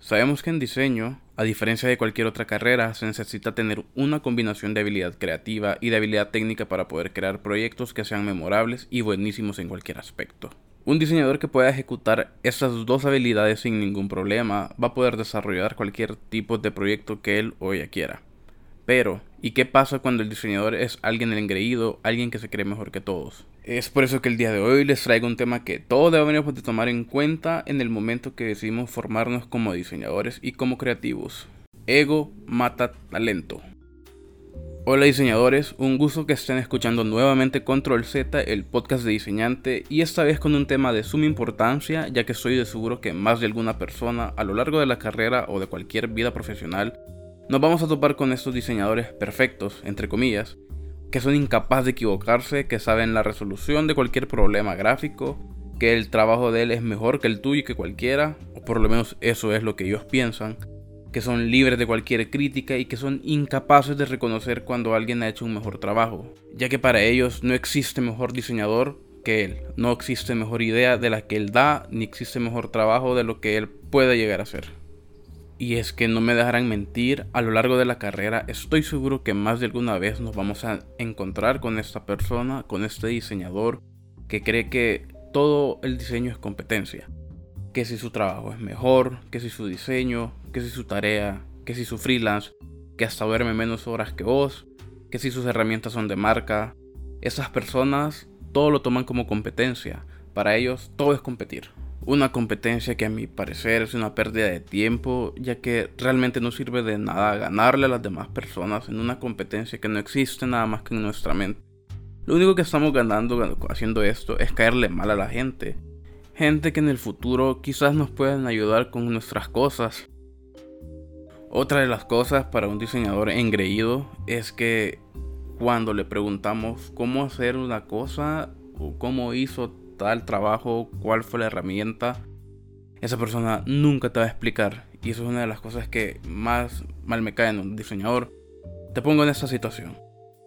Sabemos que en diseño, a diferencia de cualquier otra carrera, se necesita tener una combinación de habilidad creativa y de habilidad técnica para poder crear proyectos que sean memorables y buenísimos en cualquier aspecto. Un diseñador que pueda ejecutar estas dos habilidades sin ningún problema va a poder desarrollar cualquier tipo de proyecto que él o ella quiera. Pero, ¿y qué pasa cuando el diseñador es alguien engreído, alguien que se cree mejor que todos? Es por eso que el día de hoy les traigo un tema que todos debemos de tomar en cuenta en el momento que decidimos formarnos como diseñadores y como creativos. Ego mata talento. Hola diseñadores, un gusto que estén escuchando nuevamente Control Z, el podcast de diseñante, y esta vez con un tema de suma importancia, ya que estoy de seguro que más de alguna persona a lo largo de la carrera o de cualquier vida profesional nos vamos a topar con estos diseñadores perfectos, entre comillas, que son incapaces de equivocarse, que saben la resolución de cualquier problema gráfico, que el trabajo de él es mejor que el tuyo y que cualquiera, o por lo menos eso es lo que ellos piensan, que son libres de cualquier crítica y que son incapaces de reconocer cuando alguien ha hecho un mejor trabajo, ya que para ellos no existe mejor diseñador que él, no existe mejor idea de la que él da, ni existe mejor trabajo de lo que él puede llegar a hacer. Y es que no me dejarán mentir, a lo largo de la carrera estoy seguro que más de alguna vez nos vamos a encontrar con esta persona, con este diseñador, que cree que todo el diseño es competencia. Que si su trabajo es mejor, que si su diseño, que si su tarea, que si su freelance, que hasta duerme menos horas que vos, que si sus herramientas son de marca. Esas personas todo lo toman como competencia. Para ellos todo es competir. Una competencia que a mi parecer es una pérdida de tiempo, ya que realmente no sirve de nada ganarle a las demás personas en una competencia que no existe nada más que en nuestra mente. Lo único que estamos ganando haciendo esto es caerle mal a la gente. Gente que en el futuro quizás nos puedan ayudar con nuestras cosas. Otra de las cosas para un diseñador engreído es que cuando le preguntamos cómo hacer una cosa o cómo hizo tal trabajo, cuál fue la herramienta, esa persona nunca te va a explicar. Y eso es una de las cosas que más mal me cae en un diseñador. Te pongo en esta situación.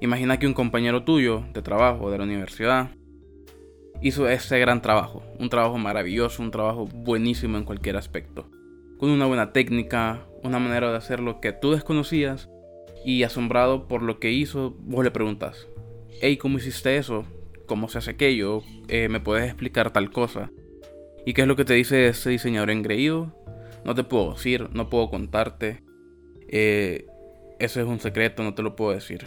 Imagina que un compañero tuyo de trabajo de la universidad hizo este gran trabajo, un trabajo maravilloso, un trabajo buenísimo en cualquier aspecto, con una buena técnica, una manera de hacer lo que tú desconocías y asombrado por lo que hizo, vos le preguntas, hey, ¿cómo hiciste eso? Cómo se hace aquello, eh, me puedes explicar tal cosa. ¿Y qué es lo que te dice ese diseñador engreído? No te puedo decir, no puedo contarte. Eh, eso es un secreto, no te lo puedo decir.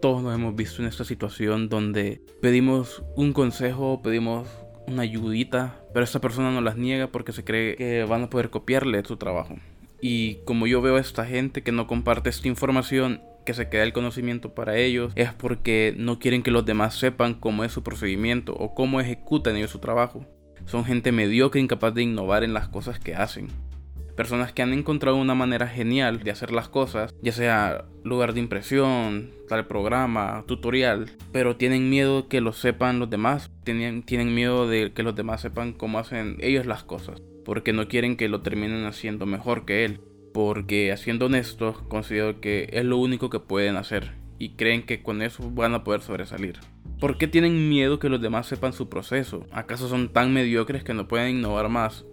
Todos nos hemos visto en esta situación donde pedimos un consejo, pedimos una ayudita, pero esta persona nos las niega porque se cree que van a poder copiarle su trabajo. Y como yo veo a esta gente que no comparte esta información que se queda el conocimiento para ellos es porque no quieren que los demás sepan cómo es su procedimiento o cómo ejecutan ellos su trabajo. Son gente mediocre incapaz de innovar en las cosas que hacen. Personas que han encontrado una manera genial de hacer las cosas, ya sea lugar de impresión, tal programa, tutorial, pero tienen miedo que lo sepan los demás, tienen, tienen miedo de que los demás sepan cómo hacen ellos las cosas, porque no quieren que lo terminen haciendo mejor que él porque siendo honestos considero que es lo único que pueden hacer y creen que con eso van a poder sobresalir. ¿Por qué tienen miedo que los demás sepan su proceso? ¿Acaso son tan mediocres que no pueden innovar más?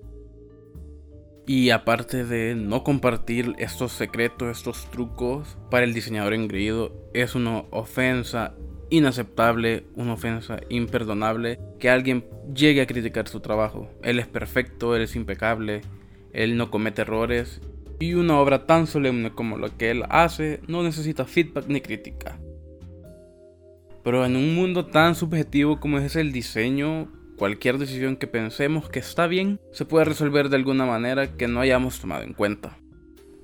Y aparte de no compartir estos secretos, estos trucos, para el diseñador engreído es una ofensa inaceptable, una ofensa imperdonable que alguien llegue a criticar su trabajo. Él es perfecto, él es impecable, él no comete errores y una obra tan solemne como la que él hace no necesita feedback ni crítica. Pero en un mundo tan subjetivo como es el diseño, cualquier decisión que pensemos que está bien se puede resolver de alguna manera que no hayamos tomado en cuenta.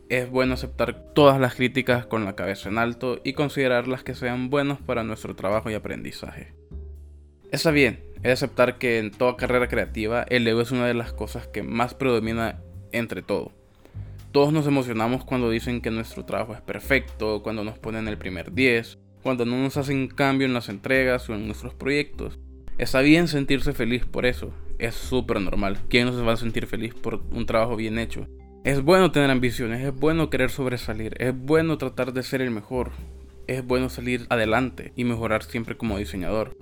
Es bueno aceptar todas las críticas con la cabeza en alto y considerarlas que sean buenas para nuestro trabajo y aprendizaje. Está bien, es aceptar que en toda carrera creativa el ego es una de las cosas que más predomina entre todo todos nos emocionamos cuando dicen que nuestro trabajo es perfecto, cuando nos ponen el primer 10, cuando no nos hacen cambio en las entregas o en nuestros proyectos. Está bien sentirse feliz por eso, es súper normal. ¿Quién no se va a sentir feliz por un trabajo bien hecho? Es bueno tener ambiciones, es bueno querer sobresalir, es bueno tratar de ser el mejor, es bueno salir adelante y mejorar siempre como diseñador.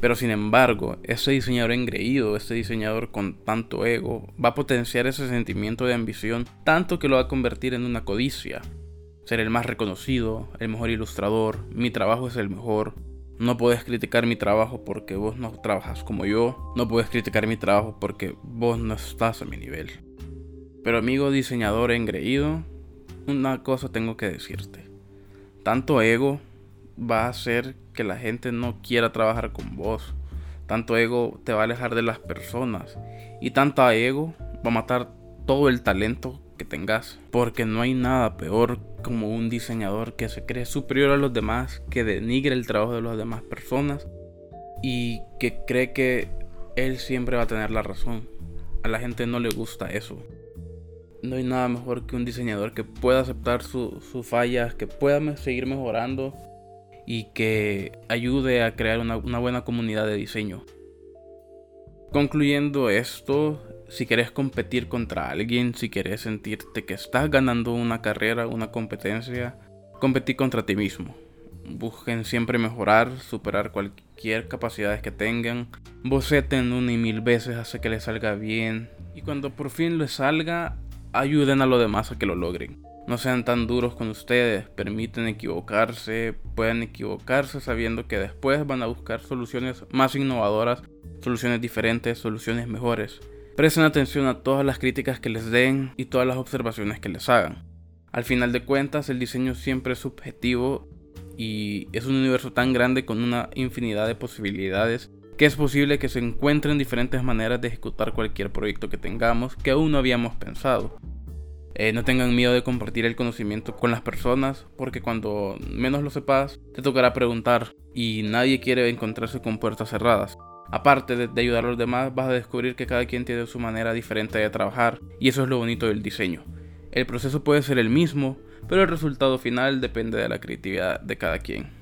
Pero sin embargo, ese diseñador engreído, ese diseñador con tanto ego, va a potenciar ese sentimiento de ambición tanto que lo va a convertir en una codicia. Ser el más reconocido, el mejor ilustrador, mi trabajo es el mejor. No puedes criticar mi trabajo porque vos no trabajas como yo. No puedes criticar mi trabajo porque vos no estás a mi nivel. Pero amigo diseñador engreído, una cosa tengo que decirte. Tanto ego va a hacer que la gente no quiera trabajar con vos. Tanto ego te va a alejar de las personas. Y tanto ego va a matar todo el talento que tengas. Porque no hay nada peor como un diseñador que se cree superior a los demás, que denigre el trabajo de las demás personas y que cree que él siempre va a tener la razón. A la gente no le gusta eso. No hay nada mejor que un diseñador que pueda aceptar sus fallas, que pueda seguir mejorando y que ayude a crear una, buena comunidad de diseño. Concluyendo esto, si quieres competir contra alguien, si quieres sentirte que estás ganando una carrera, una competencia, competí contra ti mismo. Busquen siempre mejorar, superar cualquier capacidad que tengan. Boceten una y mil veces hasta que les salga bien. Y cuando por fin les salga, ayuden a los demás a que lo logren. No sean tan duros con ustedes, permiten equivocarse, pueden equivocarse sabiendo que después van a buscar soluciones más innovadoras, soluciones diferentes, soluciones mejores. Presten atención a todas las críticas que les den y todas las observaciones que les hagan. Al final de cuentas, el diseño siempre es subjetivo y es un universo tan grande con una infinidad de posibilidades que es posible que se encuentren diferentes maneras de ejecutar cualquier proyecto que tengamos que aún no habíamos pensado. Eh, no tengan miedo de compartir el conocimiento con las personas, porque cuando menos lo sepas, te tocará preguntar y nadie quiere encontrarse con puertas cerradas. Aparte de, de, ayudar a los demás, vas a descubrir que cada quien tiene su manera diferente de trabajar y eso es lo bonito del diseño. El proceso puede ser el mismo, pero el resultado final depende de la creatividad de cada quien.